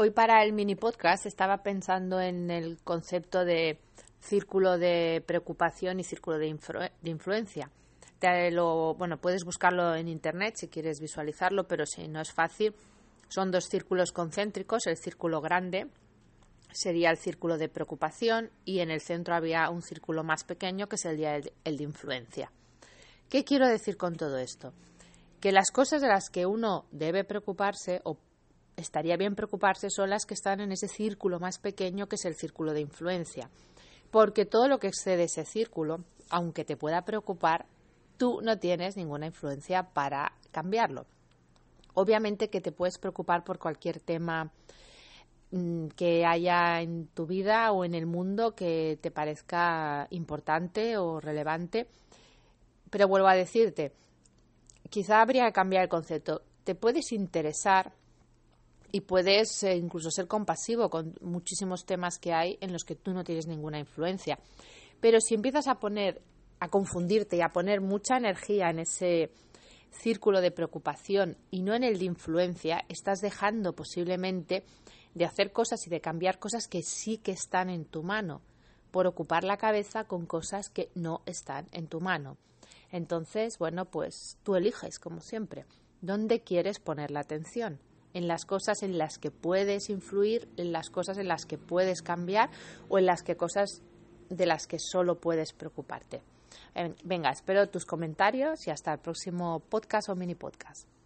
Hoy para el mini podcast estaba pensando en el concepto de círculo de preocupación y círculo de, influencia. lo, bueno, puedes buscarlo en internet si quieres visualizarlo, pero si no es fácil, son dos círculos concéntricos. El círculo grande sería el círculo de preocupación y en el centro había un círculo más pequeño que sería el, el de influencia. ¿Qué quiero decir con todo esto? Que las cosas de las que uno debe preocuparse o estaría bien preocuparse son las que están en ese círculo más pequeño que es el círculo de influencia. Porque todo lo que excede ese círculo, aunque te pueda preocupar, tú no tienes ninguna influencia para cambiarlo. Obviamente que te puedes preocupar por cualquier tema mm, que haya en tu vida o en el mundo que te parezca importante o relevante. Pero vuelvo a decirte, quizá habría que cambiar el concepto. Te puedes interesar y puedes eh, incluso ser compasivo con muchísimos temas que hay en los que tú no tienes ninguna influencia. Pero si empiezas a poner, a confundirte y a poner mucha energía en ese círculo de preocupación y no en el de influencia, estás dejando posiblemente de hacer cosas y de cambiar cosas que sí que están en tu mano, por ocupar la cabeza con cosas que no están en tu mano. Entonces, bueno, pues tú eliges, como siempre, dónde quieres poner la atención en las cosas en las que puedes influir, en las cosas en las que puedes cambiar o en las que cosas de las que solo puedes preocuparte. Venga, espero tus comentarios y hasta el próximo podcast o mini podcast.